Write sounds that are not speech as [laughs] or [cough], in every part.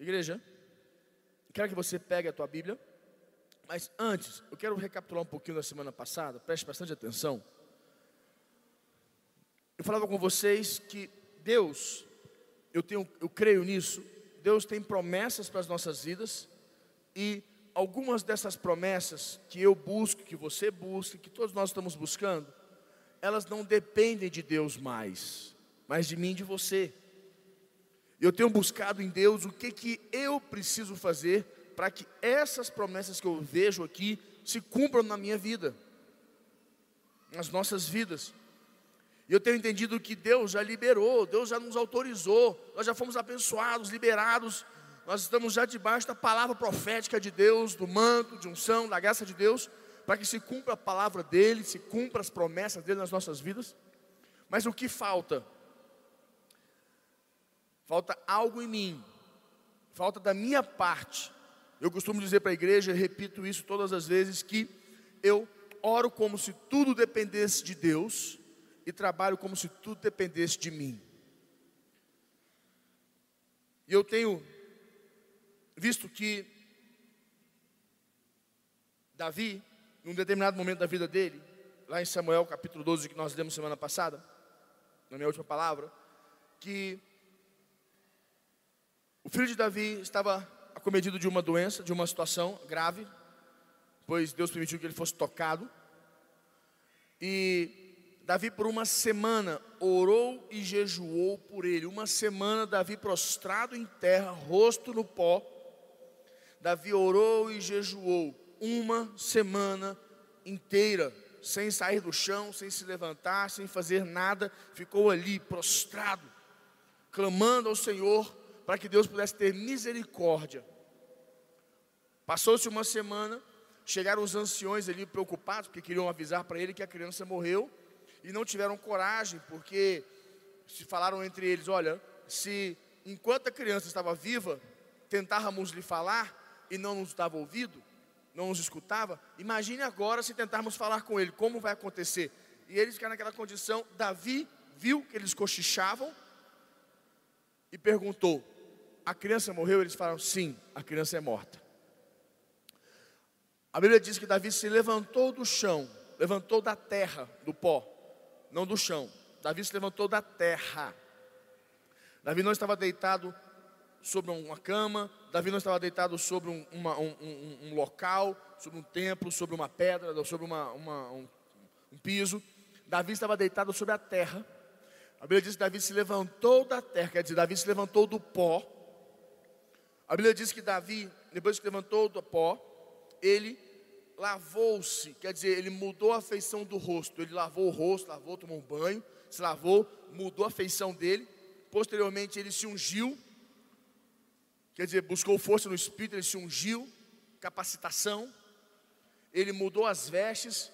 Igreja, quero que você pegue a tua Bíblia, mas antes, eu quero recapitular um pouquinho da semana passada, preste bastante atenção. Eu falava com vocês que Deus, eu, tenho, eu creio nisso, Deus tem promessas para as nossas vidas, e algumas dessas promessas que eu busco, que você busca, que todos nós estamos buscando, elas não dependem de Deus mais, mas de mim e de você. Eu tenho buscado em Deus o que, que eu preciso fazer para que essas promessas que eu vejo aqui se cumpram na minha vida, nas nossas vidas. E eu tenho entendido que Deus já liberou, Deus já nos autorizou, nós já fomos abençoados, liberados, nós estamos já debaixo da palavra profética de Deus, do manto, de unção, da graça de Deus, para que se cumpra a palavra dEle, se cumpra as promessas dEle nas nossas vidas. Mas o que falta? Falta algo em mim, falta da minha parte. Eu costumo dizer para a igreja, repito isso todas as vezes, que eu oro como se tudo dependesse de Deus e trabalho como se tudo dependesse de mim. E eu tenho visto que Davi, num determinado momento da vida dele, lá em Samuel capítulo 12, que nós lemos semana passada, na minha última palavra, que o filho de Davi estava acometido de uma doença, de uma situação grave, pois Deus permitiu que ele fosse tocado. E Davi, por uma semana, orou e jejuou por ele. Uma semana, Davi prostrado em terra, rosto no pó. Davi orou e jejuou uma semana inteira, sem sair do chão, sem se levantar, sem fazer nada, ficou ali prostrado, clamando ao Senhor para que Deus pudesse ter misericórdia. Passou-se uma semana, chegaram os anciões ali preocupados, porque queriam avisar para ele que a criança morreu, e não tiveram coragem, porque se falaram entre eles: olha, se enquanto a criança estava viva, tentávamos lhe falar e não nos dava ouvido, não nos escutava, imagine agora se tentarmos falar com ele, como vai acontecer? E eles ficaram naquela condição. Davi viu que eles cochichavam e perguntou: a criança morreu? Eles falaram, sim, a criança é morta. A Bíblia diz que Davi se levantou do chão, levantou da terra, do pó, não do chão. Davi se levantou da terra. Davi não estava deitado sobre uma cama, Davi não estava deitado sobre um, uma, um, um, um local, sobre um templo, sobre uma pedra, sobre uma, uma, um, um piso. Davi estava deitado sobre a terra. A Bíblia diz que Davi se levantou da terra, quer dizer, Davi se levantou do pó a Bíblia diz que Davi, depois que levantou do pó, ele lavou-se, quer dizer, ele mudou a feição do rosto. Ele lavou o rosto, lavou, tomou um banho, se lavou, mudou a feição dele. Posteriormente, ele se ungiu, quer dizer, buscou força no espírito, ele se ungiu, capacitação. Ele mudou as vestes,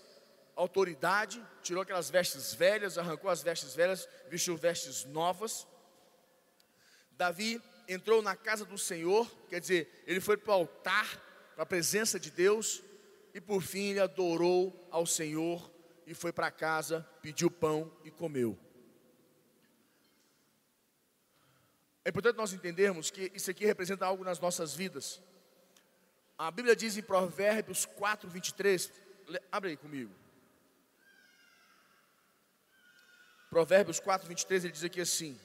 autoridade, tirou aquelas vestes velhas, arrancou as vestes velhas, vestiu vestes novas. Davi entrou na casa do Senhor, quer dizer, ele foi para o altar, para a presença de Deus, e por fim ele adorou ao Senhor e foi para casa, pediu pão e comeu. É importante nós entendermos que isso aqui representa algo nas nossas vidas. A Bíblia diz em Provérbios 4, 23, abre aí comigo. Provérbios 4, 23, ele diz aqui assim: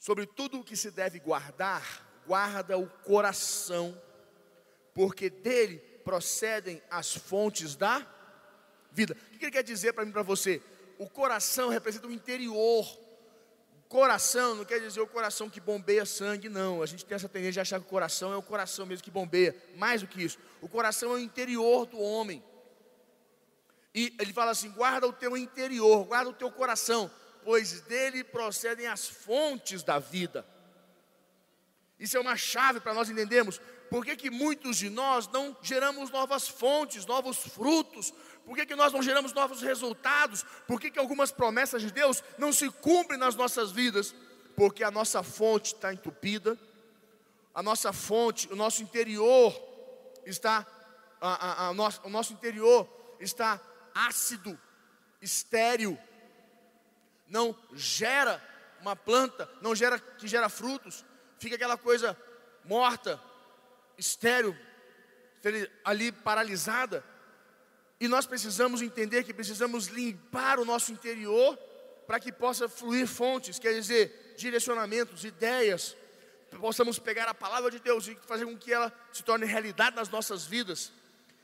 Sobre tudo o que se deve guardar, guarda o coração, porque dele procedem as fontes da vida. O que ele quer dizer para mim para você? O coração representa o interior. Coração não quer dizer o coração que bombeia sangue, não. A gente tem essa tendência de achar que o coração é o coração mesmo que bombeia. Mais do que isso, o coração é o interior do homem. E ele fala assim: guarda o teu interior, guarda o teu coração pois dele procedem as fontes da vida. Isso é uma chave para nós entendermos por que, que muitos de nós não geramos novas fontes, novos frutos, por que, que nós não geramos novos resultados, por que, que algumas promessas de Deus não se cumprem nas nossas vidas, porque a nossa fonte está entupida, a nossa fonte, o nosso interior está, a, a, a nosso, o nosso interior está ácido, estéril, não gera uma planta, não gera que gera frutos, fica aquela coisa morta, estéril, ali paralisada. E nós precisamos entender que precisamos limpar o nosso interior para que possa fluir fontes, quer dizer, direcionamentos, ideias, possamos pegar a palavra de Deus e fazer com que ela se torne realidade nas nossas vidas.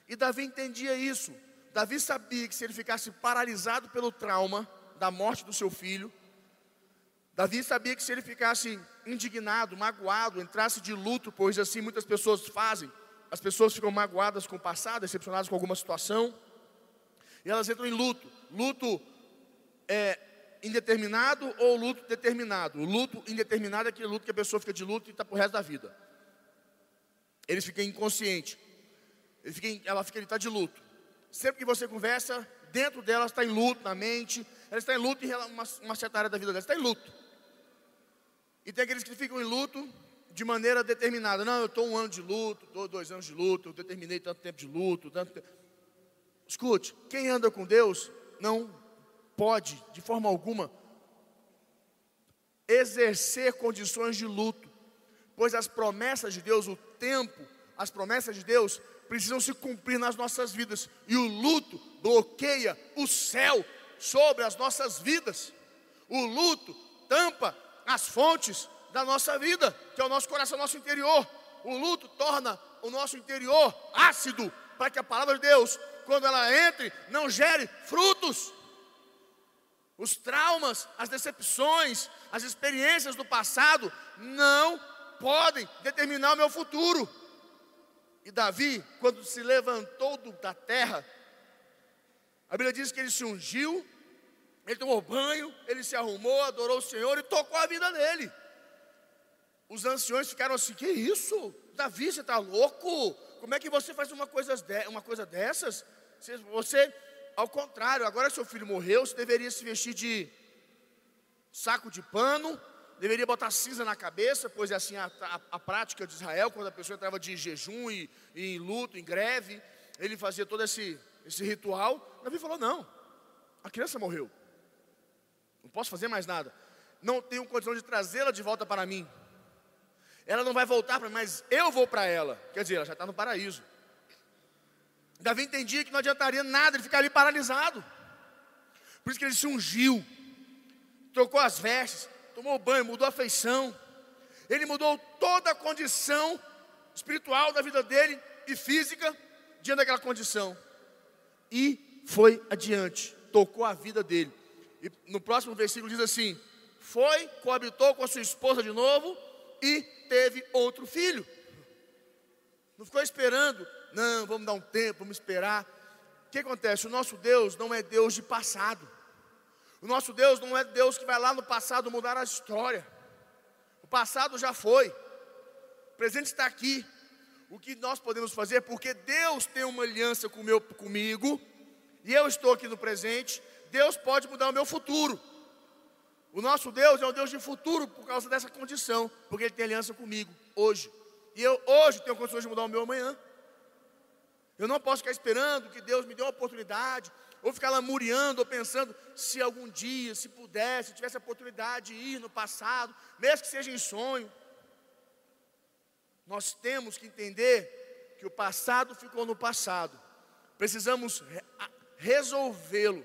E Davi entendia isso. Davi sabia que se ele ficasse paralisado pelo trauma da morte do seu filho, Davi sabia que se ele ficasse indignado, magoado, entrasse de luto, pois assim muitas pessoas fazem, as pessoas ficam magoadas com o passado, decepcionadas com alguma situação, e elas entram em luto. Luto é indeterminado ou luto determinado. O luto indeterminado é aquele luto que a pessoa fica de luto e está para o resto da vida. Eles ficam inconscientes. Ele fica, ela fica, ele está de luto. Sempre que você conversa, dentro dela está em luto, na mente. Ela está em luto em uma, uma certa área da vida dela, está em luto. E tem aqueles que ficam em luto de maneira determinada. Não, eu estou um ano de luto, estou dois anos de luto, eu determinei tanto tempo de luto. Tanto tempo. Escute, quem anda com Deus não pode, de forma alguma, exercer condições de luto, pois as promessas de Deus, o tempo, as promessas de Deus precisam se cumprir nas nossas vidas, e o luto bloqueia o céu sobre as nossas vidas. O luto tampa as fontes da nossa vida, que é o nosso coração, nosso interior. O luto torna o nosso interior ácido, para que a palavra de Deus, quando ela entre, não gere frutos. Os traumas, as decepções, as experiências do passado não podem determinar o meu futuro. E Davi, quando se levantou da terra, a Bíblia diz que ele se ungiu, ele tomou banho, ele se arrumou, adorou o Senhor e tocou a vida dele. Os anciões ficaram assim: Que isso? Davi, você está louco? Como é que você faz uma coisa, de, uma coisa dessas? Você, ao contrário, agora seu filho morreu, você deveria se vestir de saco de pano, deveria botar cinza na cabeça, pois é assim a, a, a prática de Israel, quando a pessoa entrava de jejum e, e em luto, em greve, ele fazia todo esse, esse ritual. Davi falou: Não, a criança morreu, não posso fazer mais nada, não tenho condição de trazê-la de volta para mim. Ela não vai voltar para mim, mas eu vou para ela. Quer dizer, ela já está no paraíso. Davi entendia que não adiantaria nada ele ficar ali paralisado. Por isso que ele se ungiu, trocou as vestes, tomou banho, mudou a feição. Ele mudou toda a condição espiritual da vida dele e física diante daquela condição. E foi adiante, tocou a vida dele. E no próximo versículo diz assim: Foi, coabitou com a sua esposa de novo e teve outro filho. Não ficou esperando, não, vamos dar um tempo, vamos esperar. O que acontece? O nosso Deus não é Deus de passado. O nosso Deus não é Deus que vai lá no passado mudar a história. O passado já foi. O presente está aqui. O que nós podemos fazer, porque Deus tem uma aliança com meu, comigo, e eu estou aqui no presente, Deus pode mudar o meu futuro. O nosso Deus é um Deus de futuro por causa dessa condição, porque Ele tem aliança comigo hoje. E eu hoje tenho condições de mudar o meu amanhã. Eu não posso ficar esperando que Deus me dê uma oportunidade, ou ficar lamuriando, ou pensando se algum dia, se pudesse, se tivesse a oportunidade de ir no passado, mesmo que seja em sonho. Nós temos que entender que o passado ficou no passado. Precisamos resolvê-lo,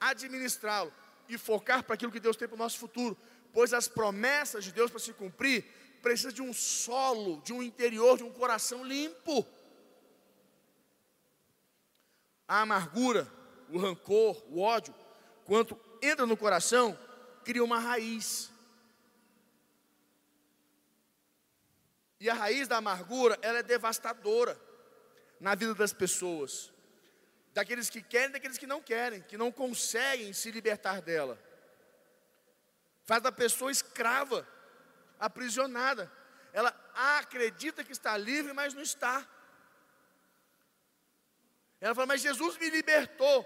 administrá-lo e focar para aquilo que Deus tem para o nosso futuro, pois as promessas de Deus para se cumprir precisa de um solo, de um interior, de um coração limpo. A amargura, o rancor, o ódio, quando entra no coração, cria uma raiz. E a raiz da amargura, ela é devastadora na vida das pessoas daqueles que querem daqueles que não querem, que não conseguem se libertar dela. Faz da pessoa escrava, aprisionada. Ela acredita que está livre, mas não está. Ela fala, mas Jesus me libertou,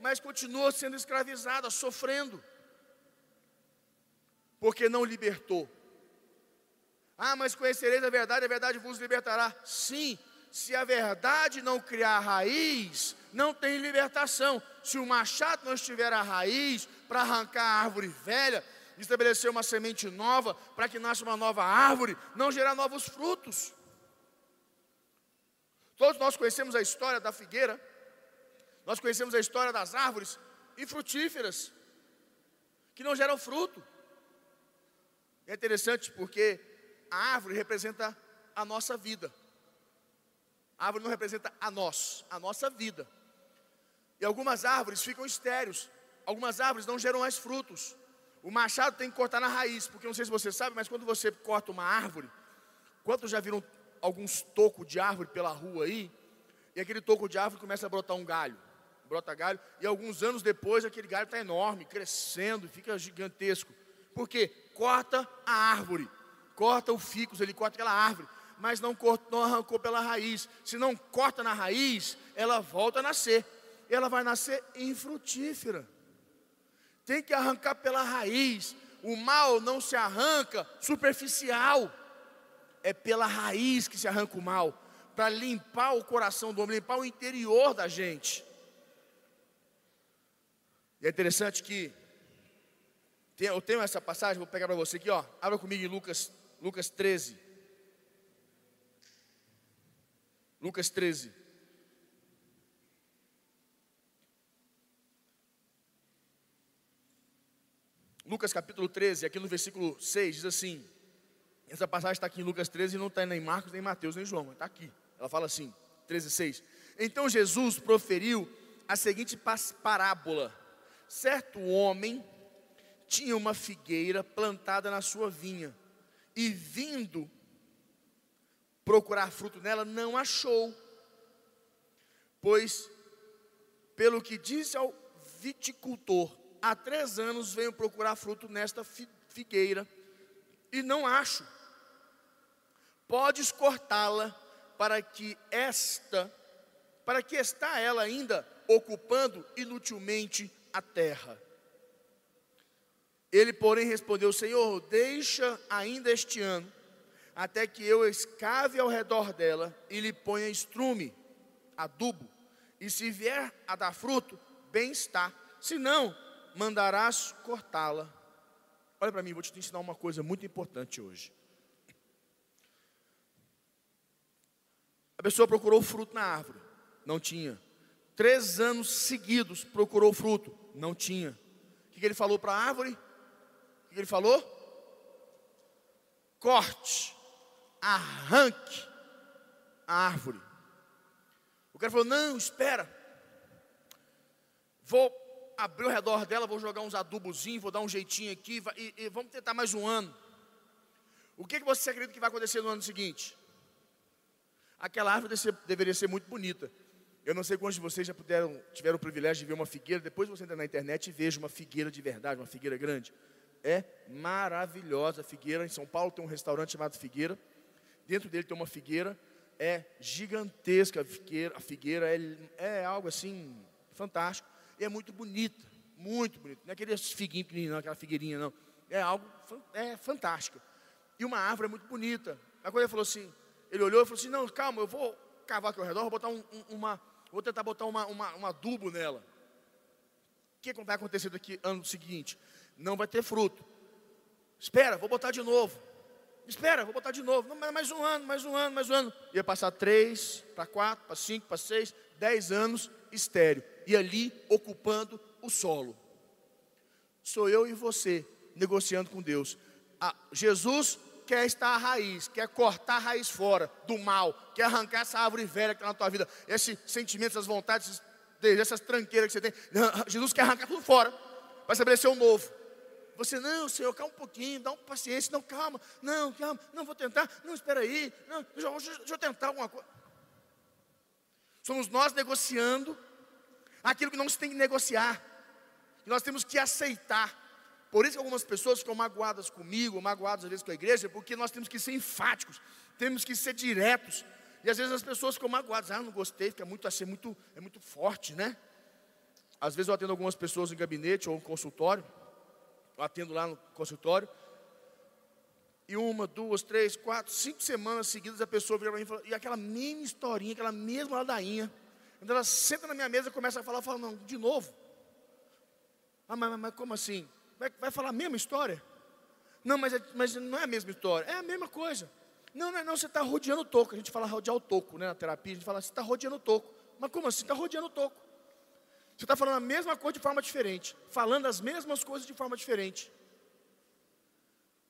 mas continua sendo escravizada, sofrendo, porque não libertou. Ah, mas conhecereis a verdade, a verdade vos libertará. Sim, se a verdade não criar raiz, não tem libertação. Se o machado não estiver a raiz para arrancar a árvore velha, estabelecer uma semente nova, para que nasça uma nova árvore, não gerar novos frutos. Todos nós conhecemos a história da figueira, nós conhecemos a história das árvores infrutíferas, que não geram fruto. É interessante porque a árvore representa a nossa vida. A árvore não representa a nós, a nossa vida. E algumas árvores ficam estéreis, algumas árvores não geram mais frutos. O machado tem que cortar na raiz, porque não sei se você sabe, mas quando você corta uma árvore, quantos já viram alguns tocos de árvore pela rua aí? E aquele toco de árvore começa a brotar um galho, brota galho, e alguns anos depois aquele galho está enorme, crescendo, fica gigantesco. Por quê? Corta a árvore, corta o ficus, ele corta aquela árvore mas não, cortou, não arrancou pela raiz. Se não corta na raiz, ela volta a nascer. Ela vai nascer infrutífera. Tem que arrancar pela raiz. O mal não se arranca superficial. É pela raiz que se arranca o mal. Para limpar o coração do homem, limpar o interior da gente. E é interessante que eu tenho essa passagem, vou pegar para você aqui, ó. Abra comigo em Lucas, Lucas 13. Lucas 13. Lucas capítulo 13, aqui no versículo 6, diz assim: essa passagem está aqui em Lucas 13 e não está nem em Marcos, nem Mateus, nem João, está aqui. Ela fala assim, 13, 6. Então Jesus proferiu a seguinte parábola: certo homem tinha uma figueira plantada na sua vinha, e vindo procurar fruto nela, não achou. Pois, pelo que disse ao viticultor, há três anos venho procurar fruto nesta figueira e não acho. Podes cortá-la para que esta, para que está ela ainda ocupando inutilmente a terra. Ele, porém, respondeu: Senhor, deixa ainda este ano até que eu escave ao redor dela e lhe ponha estrume, adubo, e se vier a dar fruto, bem está, se não, mandarás cortá-la. Olha para mim, vou te ensinar uma coisa muito importante hoje. A pessoa procurou fruto na árvore, não tinha. Três anos seguidos procurou fruto, não tinha. O que ele falou para a árvore? Que ele falou? Corte arranque a árvore. O cara falou: Não, espera. Vou abrir o redor dela, vou jogar uns adubozinhos, vou dar um jeitinho aqui e, e vamos tentar mais um ano. O que, que você acredita que vai acontecer no ano seguinte? Aquela árvore deveria ser muito bonita. Eu não sei quantos de vocês já puderam, tiveram o privilégio de ver uma figueira. Depois você entra na internet e veja uma figueira de verdade, uma figueira grande. É maravilhosa. Figueira. Em São Paulo tem um restaurante chamado Figueira. Dentro dele tem uma figueira, é gigantesca. A figueira, a figueira é, é algo assim fantástico, e é muito bonita, muito bonita, não é aquele figuinho pequenininho, não, aquela figueirinha não, é algo é fantástico, e uma árvore é muito bonita, quando ele falou assim, ele olhou e falou assim, não, calma, eu vou cavar aqui ao redor, vou botar um, um, uma, vou tentar botar uma, uma, um adubo nela, o que vai acontecer daqui ano seguinte? Não vai ter fruto, espera, vou botar de novo, Espera, vou botar de novo. Não, mais um ano, mais um ano, mais um ano. Ia passar três, para quatro, para cinco, para seis, dez anos estéreo. E ali ocupando o solo. Sou eu e você negociando com Deus. Ah, Jesus quer estar à raiz, quer cortar a raiz fora do mal, quer arrancar essa árvore velha que está na tua vida, esse sentimento, essas vontades, essas tranqueiras que você tem. [laughs] Jesus quer arrancar tudo fora para estabelecer um novo. Você, não, Senhor, calma um pouquinho, dá uma paciência, não, calma, não, calma, não vou tentar, não, espera aí, não, deixa, deixa, deixa eu tentar alguma coisa. Somos nós negociando aquilo que não se tem que negociar, que nós temos que aceitar. Por isso que algumas pessoas ficam magoadas comigo, magoadas às vezes com a igreja, porque nós temos que ser enfáticos, temos que ser diretos. E às vezes as pessoas ficam magoadas, ah, não gostei, fica muito assim, muito, é muito forte, né? Às vezes eu atendo algumas pessoas em gabinete ou em consultório, atendo lá no consultório. E uma, duas, três, quatro, cinco semanas seguidas a pessoa vira para mim e fala, e aquela mesma historinha, aquela mesma ladainha. Quando ela senta na minha mesa e começa a falar, eu não, de novo. Ah, mas, mas como assim? Vai, vai falar a mesma história? Não, mas, é, mas não é a mesma história, é a mesma coisa. Não, não, é não, você está rodeando o toco. A gente fala rodear o toco, né? Na terapia, a gente fala, você está rodeando o toco. Mas como assim? Está rodeando o toco. Você está falando a mesma coisa de forma diferente. Falando as mesmas coisas de forma diferente.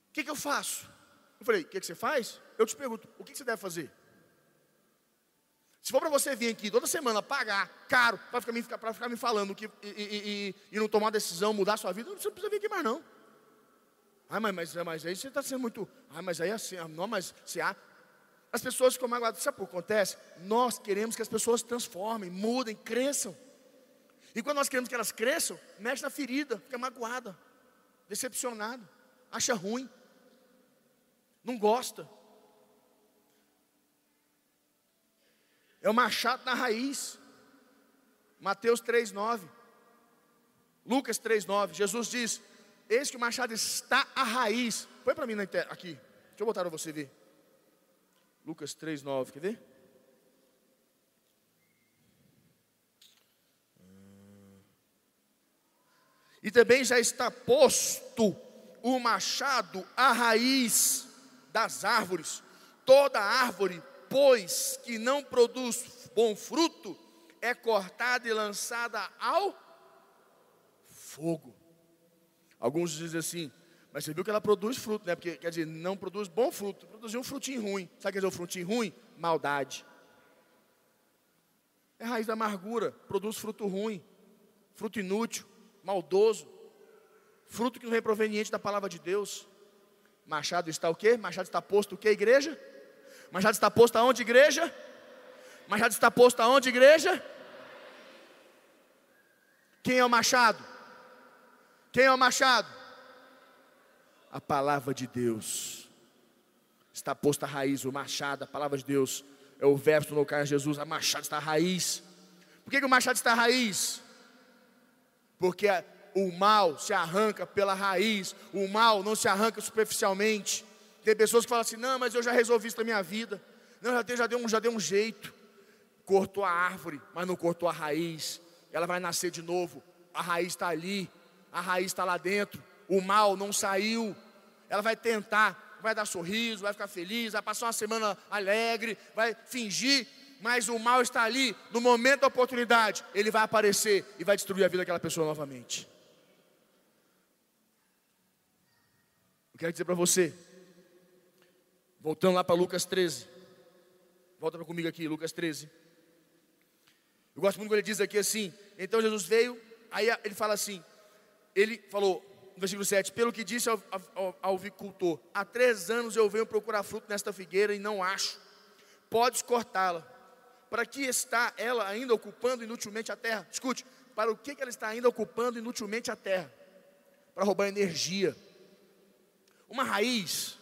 O que, que eu faço? Eu falei, o que, que você faz? Eu te pergunto, o que, que você deve fazer? Se for para você vir aqui toda semana pagar caro para ficar, ficar me falando que, e, e, e, e, não tomar decisão, mudar sua vida, você não precisa vir aqui mais não. Ah, mas, mas, mas aí você está sendo muito. Ah, mas aí é assim, não, mas se há. As pessoas ficam magoadas. Sabe o que acontece? Nós queremos que as pessoas transformem, mudem, cresçam. E quando nós queremos que elas cresçam, mexe na ferida, fica magoada, decepcionado, acha ruim, não gosta. É o machado na raiz. Mateus 3,9. Lucas 3,9. Jesus diz: Eis que o machado está à raiz. Põe para mim na aqui. Deixa eu botar para você ver. Lucas 3,9. Quer ver? E também já está posto o machado à raiz das árvores. Toda árvore, pois, que não produz bom fruto, é cortada e lançada ao fogo. Alguns dizem assim, mas você viu que ela produz fruto, né? Porque quer dizer, não produz bom fruto, produziu um frutinho ruim. Sabe o que dizer um frutinho ruim? Maldade. É raiz da amargura, produz fruto ruim, fruto inútil, maldoso, fruto que não é proveniente da palavra de Deus. Machado está o quê? Machado está posto o quê, igreja? Machado está posto aonde, igreja? Machado está posto aonde, igreja? Quem é o machado? Quem é o machado? A palavra de Deus. Está posta a raiz, o machado, a palavra de Deus. É o verso no lugar de Jesus, a machado está a raiz. Por que, que o machado está a raiz? Porque o mal se arranca pela raiz, o mal não se arranca superficialmente. Tem pessoas que falam assim: não, mas eu já resolvi isso na minha vida. Não, já deu, já deu, um, já deu um jeito. Cortou a árvore, mas não cortou a raiz. Ela vai nascer de novo. A raiz está ali a raiz está lá dentro, o mal não saiu. Ela vai tentar, vai dar sorriso, vai ficar feliz, vai passar uma semana alegre, vai fingir, mas o mal está ali. No momento da oportunidade, ele vai aparecer e vai destruir a vida daquela pessoa novamente. Eu quero dizer para você, voltando lá para Lucas 13, volta para comigo aqui, Lucas 13. Eu gosto muito quando ele diz aqui assim: então Jesus veio, aí ele fala assim: ele falou, no versículo 7, pelo que disse ao, ao, ao vicultor, há três anos eu venho procurar fruto nesta figueira e não acho, podes cortá-la, para que está ela ainda ocupando inutilmente a terra? Escute, para o que, ela está ainda ocupando inutilmente a terra? Para roubar energia. Uma raiz,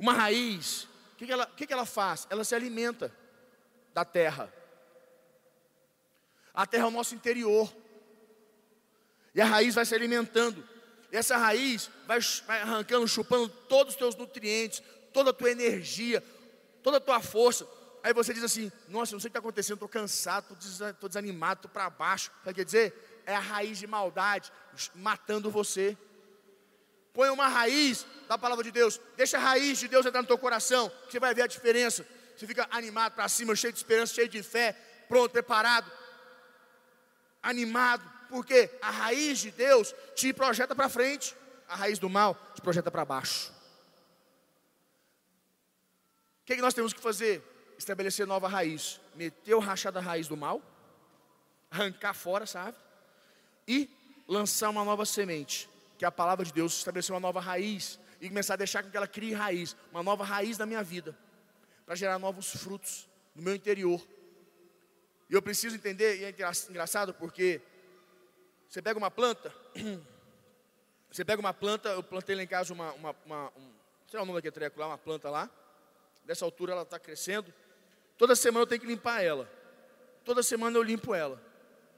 uma raiz, o que, ela, que ela faz? Ela se alimenta da terra. A terra é o nosso interior. E a raiz vai se alimentando. E essa raiz vai, vai arrancando, chupando todos os teus nutrientes, toda a tua energia, toda a tua força. Aí você diz assim: Nossa, não sei o que está acontecendo, estou cansado, estou desanimado, estou para baixo. Sabe o que quer dizer? É a raiz de maldade matando você. Põe uma raiz da palavra de Deus, deixa a raiz de Deus entrar no teu coração, que você vai ver a diferença. Você fica animado para cima, cheio de esperança, cheio de fé, pronto, preparado, animado porque a raiz de Deus te projeta para frente, a raiz do mal te projeta para baixo. O que, é que nós temos que fazer? Estabelecer nova raiz, meter o rachado da raiz do mal, arrancar fora, sabe? E lançar uma nova semente, que é a palavra de Deus, estabelecer uma nova raiz e começar a deixar com que ela crie raiz, uma nova raiz na minha vida, para gerar novos frutos no meu interior. E eu preciso entender, e é engraçado porque você pega uma planta, [clears throat] você pega uma planta, eu plantei lá em casa uma, uma, uma um, sei lá o nome daquele treco lá, uma planta lá, dessa altura ela está crescendo, toda semana eu tenho que limpar ela, toda semana eu limpo ela,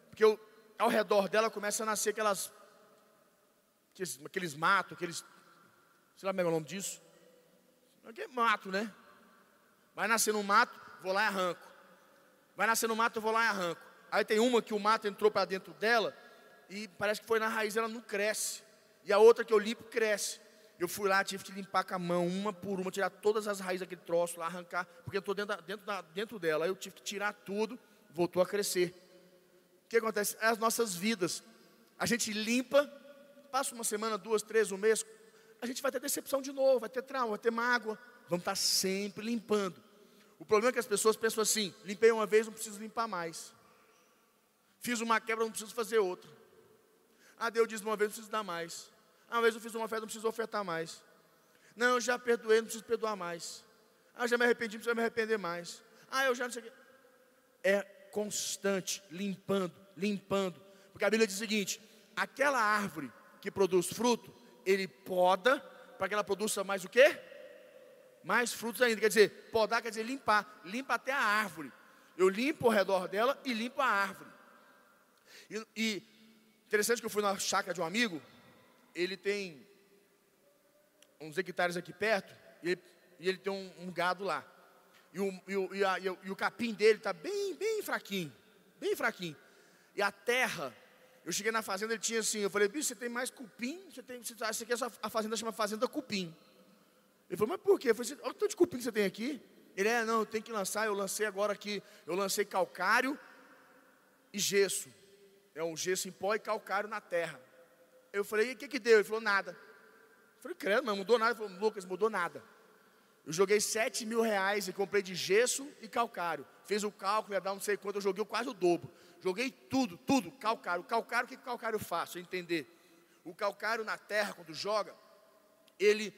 porque eu, ao redor dela começa a nascer aquelas, aqueles, aqueles matos, aqueles, sei lá como é o nome disso, Aqui é mato, né? Vai nascer no mato, vou lá e arranco. Vai nascer no mato, eu vou lá e arranco. Aí tem uma que o mato entrou para dentro dela e parece que foi na raiz, ela não cresce. E a outra que eu limpo, cresce. Eu fui lá, tive que limpar com a mão, uma por uma, tirar todas as raízes daquele troço lá, arrancar, porque eu estou dentro, dentro, dentro dela. Eu tive que tirar tudo, voltou a crescer. O que acontece? As nossas vidas. A gente limpa, passa uma semana, duas, três, um mês, a gente vai ter decepção de novo, vai ter trauma, vai ter mágoa. Vamos estar sempre limpando. O problema é que as pessoas pensam assim: limpei uma vez, não preciso limpar mais. Fiz uma quebra, não preciso fazer outra. Ah, Deus diz uma vez, não preciso dar mais. Ah, uma vez eu fiz uma oferta, não preciso ofertar mais. Não, eu já perdoei, não preciso perdoar mais. Ah, já me arrependi, não preciso me arrepender mais. Ah, eu já não sei o. É constante, limpando, limpando. Porque a Bíblia diz o seguinte: aquela árvore que produz fruto, ele poda para que ela produza mais o quê? Mais frutos ainda. Quer dizer, podar quer dizer limpar. Limpa até a árvore. Eu limpo ao redor dela e limpo a árvore. E, e interessante que eu fui na chácara de um amigo, ele tem uns hectares aqui perto, e ele, e ele tem um, um, gado lá. E o, e o, e a, o, capim dele está bem, bem fraquinho, bem fraquinho. E a terra eu cheguei na fazenda, ele tinha assim, eu falei, bicho, você tem mais cupim? Você tem, você, essa aqui, a fazenda chama Fazenda Cupim. Ele falou, mas por quê? Eu falei, olha o tanto de cupim que você tem aqui. Ele, é, não, eu tenho que lançar, eu lancei agora aqui, eu lancei calcário e gesso. É um gesso em pó e calcário na terra. Eu falei, o que que deu? Ele falou, nada. Eu falei, credo, não mudou nada. Ele falou, Lucas, mudou nada. Eu joguei 7 mil reais e comprei de gesso e calcário. Fez o cálculo, ia dar não sei quanto, eu joguei quase o dobro. Joguei tudo, tudo, calcário. Calcário, o que calcário faz? Você entender. O calcário na terra, quando joga, ele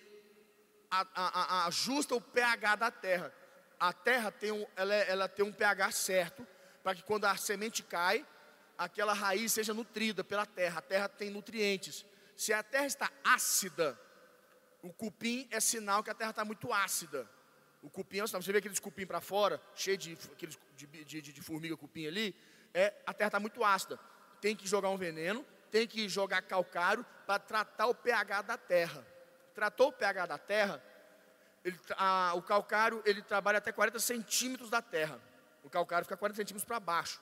a, a, a, ajusta o pH da terra. A terra tem um, ela, é, ela tem um pH certo, para que quando a semente cai, aquela raiz seja nutrida pela terra. A terra tem nutrientes. Se a terra está ácida, o cupim é sinal que a terra está muito ácida. O cupim é sinal. Você vê aqueles cupim para fora, cheio de, aqueles, de, de, de, de formiga cupim ali, é, a terra está muito ácida. Tem que jogar um veneno, tem que jogar calcário para tratar o pH da terra. Tratou o pH da terra, ele, a, o calcário ele trabalha até 40 centímetros da terra. O calcário fica 40 centímetros para baixo.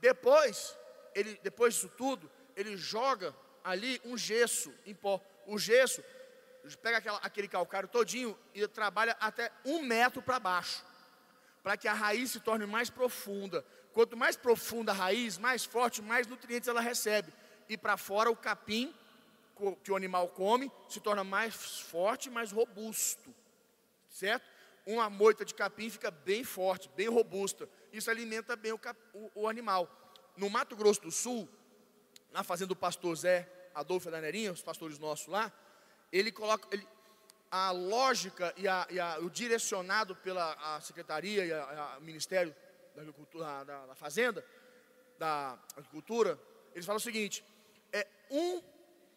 Depois, ele, depois disso tudo, ele joga ali um gesso em pó. O gesso pega aquela, aquele calcário todinho e trabalha até um metro para baixo, para que a raiz se torne mais profunda. Quanto mais profunda a raiz, mais forte, mais nutrientes ela recebe. E para fora o capim que o animal come se torna mais forte, mais robusto. Certo? Uma moita de capim fica bem forte, bem robusta. Isso alimenta bem o, o, o animal. No Mato Grosso do Sul, na fazenda do pastor Zé Adolfo da Nerinha, os pastores nossos lá, ele coloca, ele, a lógica e, a, e a, o direcionado pela secretaria e o Ministério da Agricultura, da, da, Fazenda, da Agricultura, eles falam o seguinte: é um,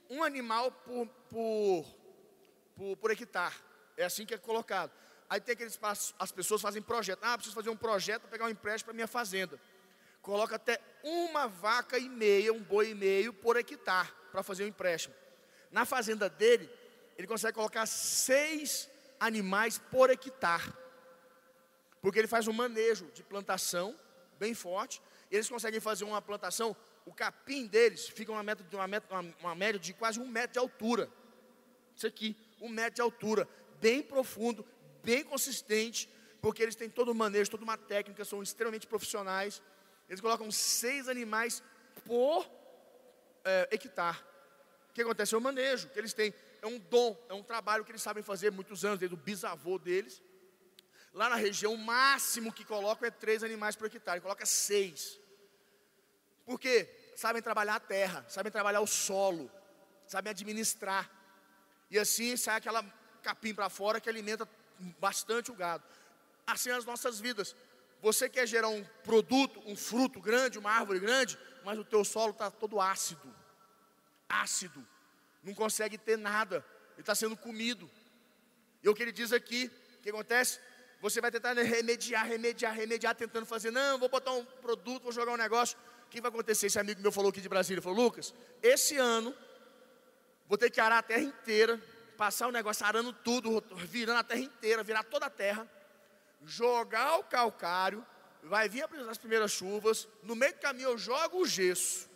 um animal por, por, por, por hectare. É assim que é colocado. Aí tem aqueles as pessoas fazem projeto. Ah, preciso fazer um projeto para pegar um empréstimo para minha fazenda. Coloca até uma vaca e meia, um boi e meio por hectare para fazer o um empréstimo. Na fazenda dele, ele consegue colocar seis animais por hectare. Porque ele faz um manejo de plantação bem forte. eles conseguem fazer uma plantação, o capim deles fica uma, meta, uma, meta, uma, uma média de quase um metro de altura. Isso aqui, um metro de altura, bem profundo, bem consistente, porque eles têm todo o manejo, toda uma técnica, são extremamente profissionais. Eles colocam seis animais por é, hectare. O que acontece? É o manejo que eles têm é um dom, é um trabalho que eles sabem fazer muitos anos, desde o bisavô deles. Lá na região, o máximo que colocam é três animais por hectare, coloca seis. Por quê? Sabem trabalhar a terra, sabem trabalhar o solo, sabem administrar. E assim sai aquela capim para fora que alimenta bastante o gado. Assim as nossas vidas. Você quer gerar um produto, um fruto grande, uma árvore grande, mas o teu solo está todo ácido. Ácido não consegue ter nada, ele está sendo comido. E o que ele diz aqui, o que acontece? Você vai tentar remediar, remediar, remediar, tentando fazer, não, vou botar um produto, vou jogar um negócio. O que vai acontecer? Esse amigo meu falou aqui de Brasília, falou, Lucas, esse ano vou ter que arar a terra inteira, passar o negócio arando tudo, virando a terra inteira, virar toda a terra, jogar o calcário, vai vir as primeiras chuvas, no meio do caminho eu jogo o gesso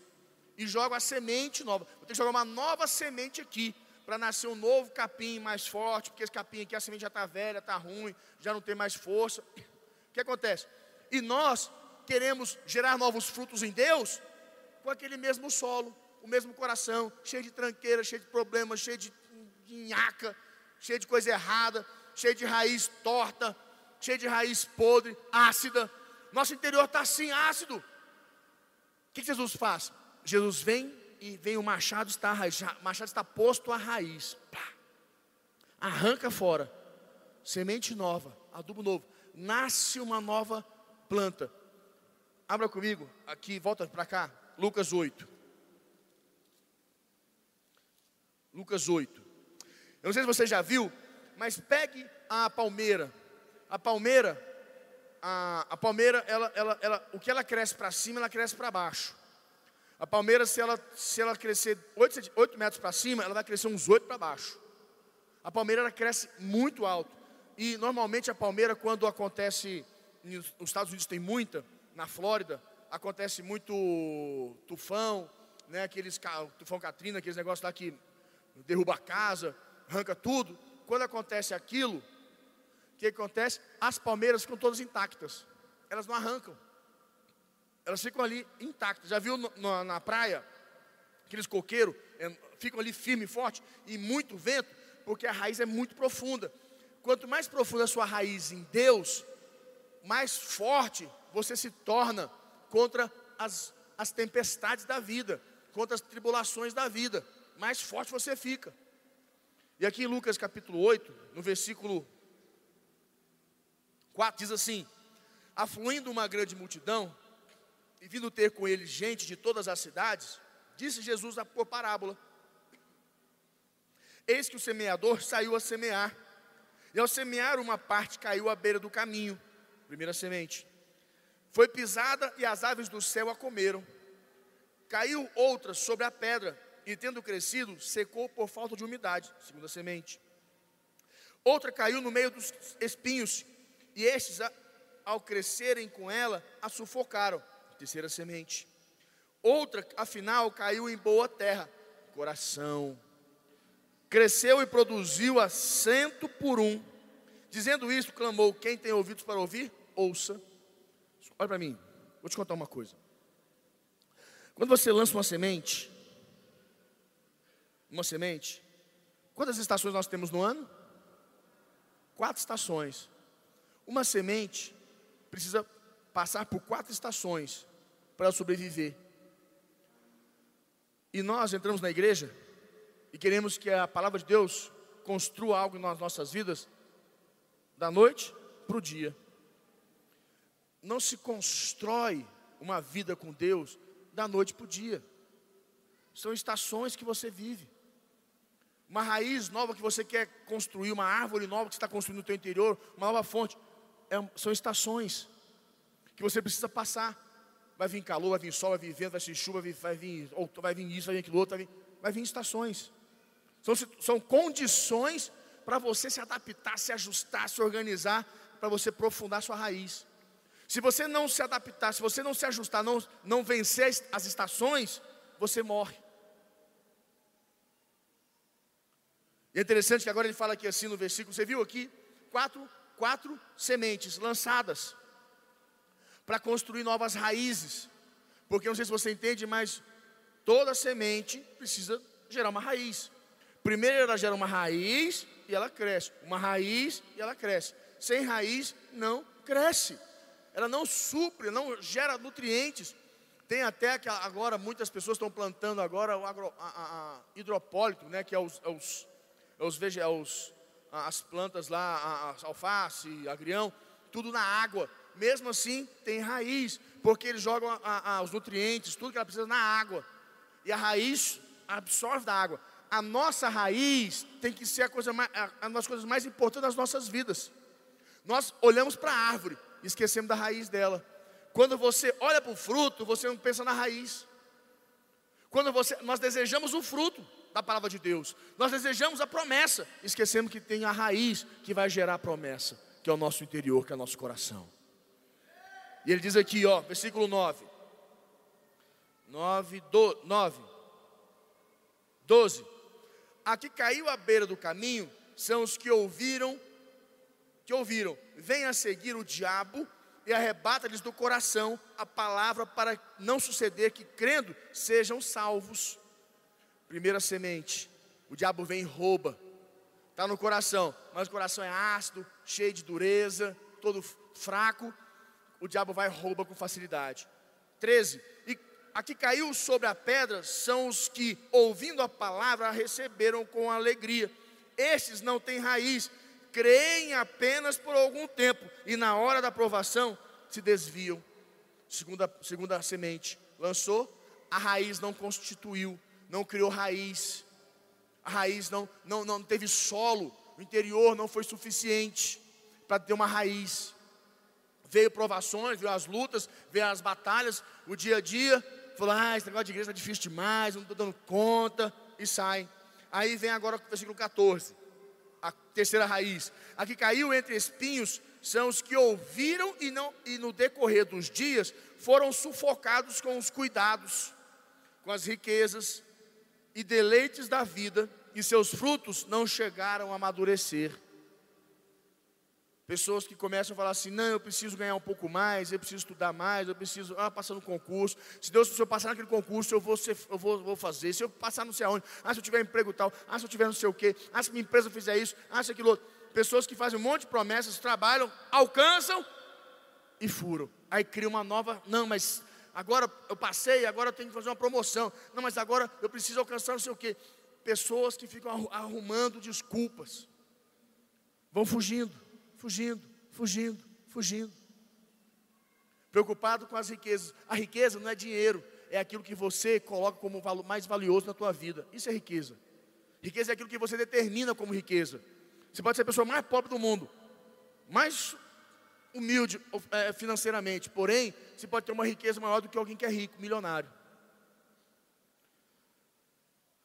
e jogo a semente nova. Vou ter que jogar uma nova semente aqui para nascer um novo capim mais forte, porque esse capim aqui a semente já está velha, está ruim, já não tem mais força. O que acontece? E nós queremos gerar novos frutos em Deus com aquele mesmo solo, o mesmo coração, cheio de tranqueira, cheio de problemas, cheio de, de cheio de coisa errada, cheio de raiz torta, cheio de raiz podre, ácida. Nosso interior está assim, ácido. O que Jesus faz? Jesus vem e vem o machado está machado está posto à raiz. Pá. Arranca fora. Semente nova, adubo novo. Nasce uma nova planta. Abra comigo, aqui, volta para cá, Lucas 8. Lucas 8. Eu não sei se você já viu, mas pegue a palmeira. A palmeira, a, a palmeira, ela, ela, ela, o que ela cresce para cima, ela cresce para baixo. A palmeira, se ela, se ela crescer 8, 8 metros para cima, ela vai crescer uns 8 para baixo. A palmeira ela cresce muito alto. E normalmente a palmeira, quando acontece, nos Estados Unidos tem muita, na Flórida, acontece muito tufão, né, aqueles tufão Katrina, aqueles negócios lá que derruba a casa, arranca tudo. Quando acontece aquilo, o que acontece? As palmeiras ficam todas intactas. Elas não arrancam. Elas ficam ali intactas. Já viu no, no, na praia? Aqueles coqueiros é, ficam ali firme forte e muito vento, porque a raiz é muito profunda. Quanto mais profunda a sua raiz em Deus, mais forte você se torna contra as, as tempestades da vida, contra as tribulações da vida. Mais forte você fica. E aqui em Lucas capítulo 8, no versículo 4, diz assim: Afluindo uma grande multidão, e vindo ter com ele gente de todas as cidades, disse Jesus por parábola: Eis que o semeador saiu a semear, e ao semear, uma parte caiu à beira do caminho, primeira semente. Foi pisada e as aves do céu a comeram. Caiu outra sobre a pedra, e tendo crescido, secou por falta de umidade, segunda semente. Outra caiu no meio dos espinhos, e estes, ao crescerem com ela, a sufocaram terceira semente. Outra, afinal, caiu em boa terra, coração. Cresceu e produziu a cento por um. Dizendo isso, clamou: Quem tem ouvidos para ouvir, ouça. Olha para mim, vou te contar uma coisa. Quando você lança uma semente, uma semente, quantas estações nós temos no ano? Quatro estações. Uma semente precisa passar por quatro estações para sobreviver. E nós entramos na igreja e queremos que a palavra de Deus construa algo nas nossas vidas da noite para o dia. Não se constrói uma vida com Deus da noite para o dia. São estações que você vive. Uma raiz nova que você quer construir, uma árvore nova que você está construindo no teu interior, uma nova fonte. É, são estações que você precisa passar. Vai vir calor, vai vir sol, vai vir vento, vai vir chuva, vai vir, vai vir, ou, vai vir isso, vai vir aquilo outro, vai vir, vai vir estações. São, são condições para você se adaptar, se ajustar, se organizar, para você aprofundar sua raiz. Se você não se adaptar, se você não se ajustar, não, não vencer as estações, você morre. E é interessante que agora ele fala aqui assim no versículo, você viu aqui? Quatro, quatro sementes lançadas para construir novas raízes. Porque não sei se você entende, mas toda semente precisa gerar uma raiz. Primeiro ela gera uma raiz e ela cresce. Uma raiz e ela cresce. Sem raiz não cresce. Ela não supre, não gera nutrientes. Tem até que agora muitas pessoas estão plantando agora o agro, a, a, a hidropólito, né, que é os, é os, os, é os as plantas lá, a, alface, agrião, tudo na água mesmo assim tem raiz, porque eles jogam a, a, os nutrientes, tudo que ela precisa na água, e a raiz absorve da água. A nossa raiz tem que ser a coisa mais, a, uma das coisas mais importantes das nossas vidas. Nós olhamos para a árvore e esquecemos da raiz dela. Quando você olha para o fruto, você não pensa na raiz. Quando você, nós desejamos o fruto, da palavra de Deus. Nós desejamos a promessa, esquecemos que tem a raiz que vai gerar a promessa, que é o nosso interior, que é o nosso coração. E ele diz aqui, ó, versículo 9. 9, do, 9. 12. Aqui caiu à beira do caminho são os que ouviram, que ouviram, venha seguir o diabo e arrebata-lhes do coração a palavra para não suceder que crendo sejam salvos. Primeira semente, o diabo vem e rouba, está no coração, mas o coração é ácido, cheio de dureza, todo fraco, o diabo vai e rouba com facilidade. 13, e a que caiu sobre a pedra são os que, ouvindo a palavra, a receberam com alegria. Estes não têm raiz, creem apenas por algum tempo, e na hora da provação se desviam. Segunda, segunda semente, lançou, a raiz não constituiu, não criou raiz, a raiz não, não, não teve solo, o interior não foi suficiente para ter uma raiz. Veio provações, veio as lutas, veio as batalhas, o dia a dia, falou: ah, esse negócio de igreja está difícil demais, não estou dando conta, e sai. Aí vem agora o versículo 14, a terceira raiz. A que caiu entre espinhos são os que ouviram e, não, e no decorrer dos dias foram sufocados com os cuidados, com as riquezas e deleites da vida, e seus frutos não chegaram a amadurecer. Pessoas que começam a falar assim: não, eu preciso ganhar um pouco mais, eu preciso estudar mais, eu preciso, ah, passar no concurso. Se Deus, se eu passar naquele concurso, eu vou, ser, eu vou, vou fazer. Se eu passar não sei aonde, ah, se eu tiver emprego tal, ah, se eu tiver não sei o quê, ah, se minha empresa fizer isso, ah, se aquilo outro. Pessoas que fazem um monte de promessas, trabalham, alcançam e furam. Aí cria uma nova, não, mas agora eu passei, agora eu tenho que fazer uma promoção. Não, mas agora eu preciso alcançar não sei o quê. Pessoas que ficam arrumando desculpas, vão fugindo fugindo, fugindo, fugindo. Preocupado com as riquezas. A riqueza não é dinheiro, é aquilo que você coloca como valor mais valioso na tua vida. Isso é riqueza. Riqueza é aquilo que você determina como riqueza. Você pode ser a pessoa mais pobre do mundo, mais humilde é, financeiramente, porém, você pode ter uma riqueza maior do que alguém que é rico, milionário.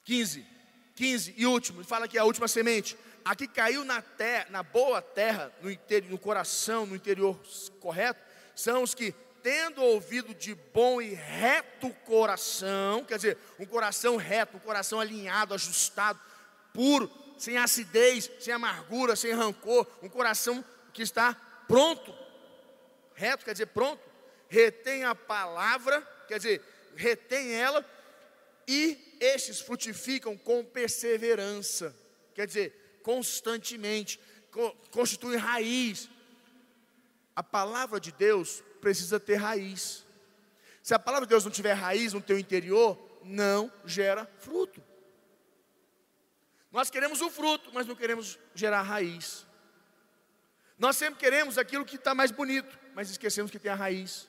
15, 15 e último, fala aqui a última semente. A que caiu na terra, na boa terra, no, interior, no coração, no interior correto, são os que, tendo ouvido de bom e reto coração, quer dizer, um coração reto, um coração alinhado, ajustado, puro, sem acidez, sem amargura, sem rancor, um coração que está pronto, reto quer dizer pronto, retém a palavra, quer dizer, retém ela, e estes frutificam com perseverança, quer dizer, constantemente, constitui raiz. A palavra de Deus precisa ter raiz. Se a palavra de Deus não tiver raiz no teu interior, não gera fruto. Nós queremos o fruto, mas não queremos gerar raiz. Nós sempre queremos aquilo que está mais bonito, mas esquecemos que tem a raiz.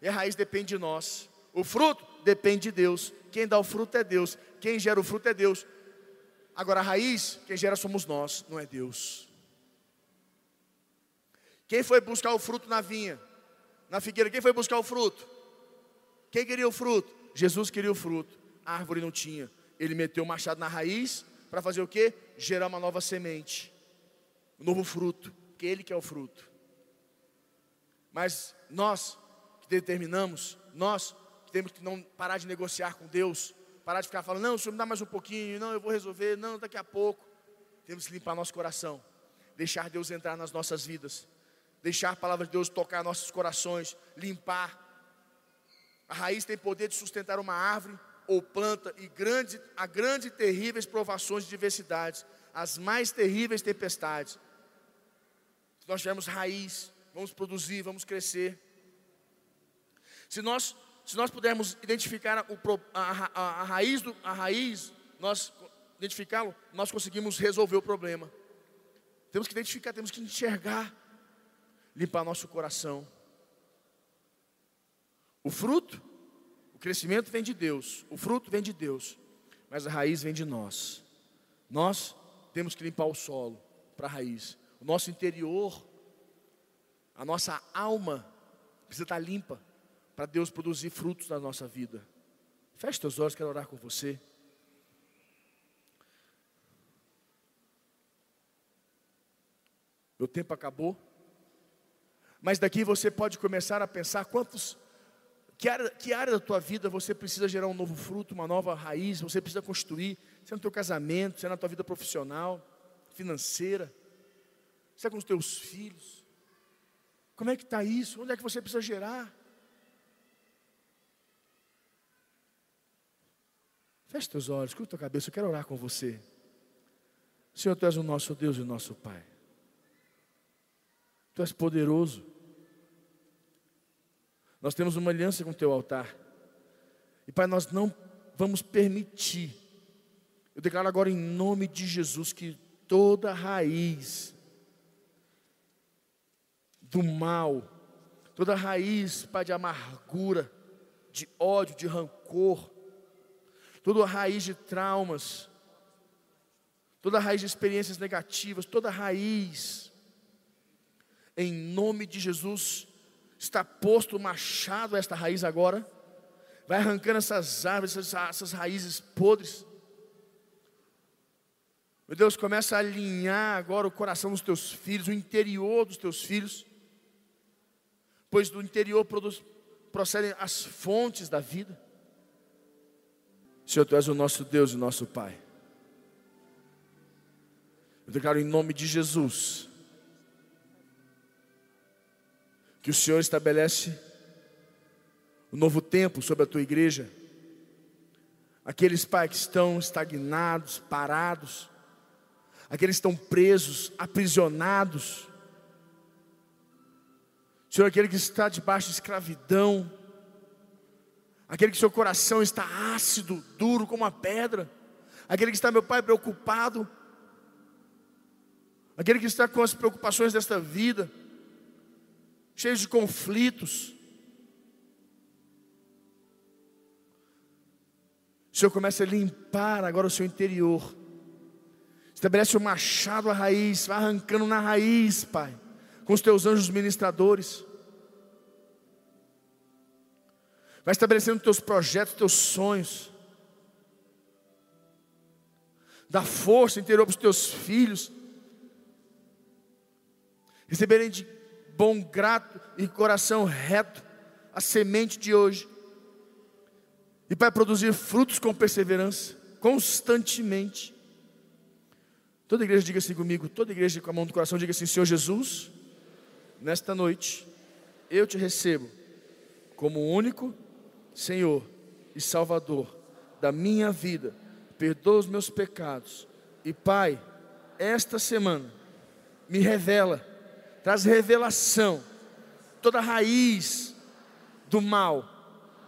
E a raiz depende de nós. O fruto depende de Deus. Quem dá o fruto é Deus. Quem gera o fruto é Deus. Agora, a raiz, quem gera somos nós, não é Deus. Quem foi buscar o fruto na vinha? Na figueira, quem foi buscar o fruto? Quem queria o fruto? Jesus queria o fruto. A árvore não tinha. Ele meteu o machado na raiz para fazer o quê? Gerar uma nova semente, um novo fruto, que ele quer o fruto. Mas nós que determinamos, nós que temos que não parar de negociar com Deus, Parar de ficar falando, não, o Senhor me dá mais um pouquinho, não, eu vou resolver, não, daqui a pouco. Temos que limpar nosso coração, deixar Deus entrar nas nossas vidas, deixar a palavra de Deus tocar nossos corações, limpar. A raiz tem poder de sustentar uma árvore ou planta e grande, a grandes e terríveis provações de diversidades, as mais terríveis tempestades. Se nós tivermos raiz, vamos produzir, vamos crescer. Se nós se nós pudermos identificar o, a, a, a, raiz, do, a raiz, nós identificá-lo, nós conseguimos resolver o problema. Temos que identificar, temos que enxergar, limpar nosso coração. O fruto, o crescimento vem de Deus, o fruto vem de Deus, mas a raiz vem de nós. Nós temos que limpar o solo para a raiz. O nosso interior, a nossa alma precisa estar limpa para Deus produzir frutos na nossa vida. Feche teus olhos, quero orar com você. Meu tempo acabou. Mas daqui você pode começar a pensar quantos que área, que área da tua vida você precisa gerar um novo fruto, uma nova raiz, você precisa construir, se é no teu casamento, se é na tua vida profissional, financeira, se é com os teus filhos. Como é que está isso? Onde é que você precisa gerar? Feche teus olhos, escuta tua cabeça, eu quero orar com você. Senhor, Tu és o nosso Deus e o nosso Pai. Tu és poderoso. Nós temos uma aliança com o Teu altar. E Pai, nós não vamos permitir. Eu declaro agora em nome de Jesus que toda raiz do mal, toda raiz, Pai, de amargura, de ódio, de rancor, toda raiz de traumas, toda raiz de experiências negativas, toda raiz, em nome de Jesus, está posto o machado a esta raiz agora, vai arrancando essas árvores, essas, essas raízes podres. Meu Deus, começa a alinhar agora o coração dos teus filhos, o interior dos teus filhos pois do interior produz, procedem as fontes da vida. Senhor, Tu és o nosso Deus e o nosso Pai. Eu declaro em nome de Jesus que o Senhor estabelece um novo tempo sobre a tua igreja. Aqueles, Pai, que estão estagnados, parados, aqueles que estão presos, aprisionados, Senhor, aquele que está debaixo de escravidão, aquele que seu coração está ácido, duro como uma pedra, aquele que está, meu Pai, preocupado, aquele que está com as preocupações desta vida, cheio de conflitos. O Senhor começa a limpar agora o seu interior, estabelece o machado à raiz, vai arrancando na raiz, Pai com os teus anjos ministradores. Vai estabelecendo teus projetos, teus sonhos. Dá força interior para os teus filhos. Receberem de bom grato e coração reto a semente de hoje. E para produzir frutos com perseverança, constantemente. Toda igreja diga assim comigo, toda igreja com a mão do coração diga assim, Senhor Jesus, nesta noite, eu te recebo como único Senhor e Salvador da minha vida. Perdoa os meus pecados. E Pai, esta semana me revela, traz revelação, toda a raiz do mal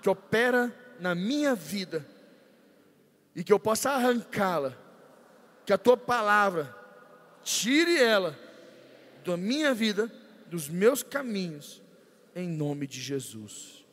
que opera na minha vida e que eu possa arrancá-la, que a tua palavra tire ela da minha vida dos meus caminhos, em nome de Jesus.